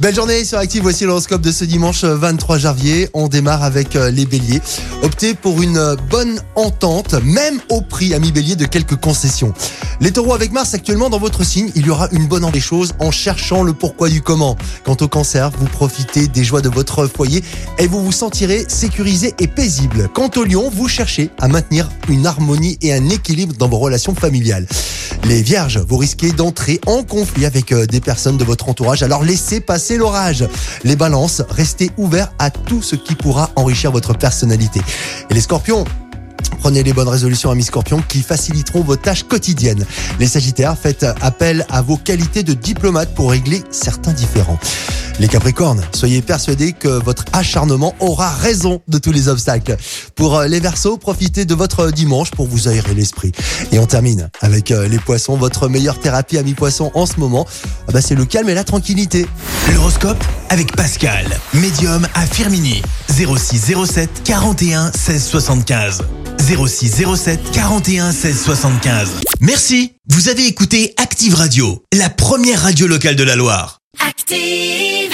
Belle journée sur Active, voici l'horoscope de ce dimanche euh, 23 janvier. On démarre avec euh, les béliers. Optez pour une euh, bonne entente, même au prix, ami bélier, de quelques concessions. Les taureaux avec Mars actuellement dans votre signe, il y aura une bonne des choses en cherchant le pourquoi du comment. Quant au cancer, vous profitez des joies de votre foyer et vous vous sentirez sécurisé et paisible. Quant au lion, vous cherchez à maintenir une harmonie et un équilibre dans vos relations familiales. Les vierges, vous risquez d'entrer en conflit avec euh, des personnes de votre entourage, laissez passer l'orage. Les balances, restez ouverts à tout ce qui pourra enrichir votre personnalité. Et les scorpions, Prenez les bonnes résolutions, amis scorpions, qui faciliteront vos tâches quotidiennes. Les sagittaires, faites appel à vos qualités de diplomate pour régler certains différends. Les capricornes, soyez persuadés que votre acharnement aura raison de tous les obstacles. Pour euh, les versos, profitez de votre dimanche pour vous aérer l'esprit. Et on termine avec euh, les poissons, votre meilleure thérapie, amis poissons, en ce moment, ah bah, c'est le calme et la tranquillité. L'horoscope avec Pascal, médium à Firmini. 06 07 41 16 75. 06 07 41 16 75. Merci, vous avez écouté Active Radio, la première radio locale de la Loire. Active.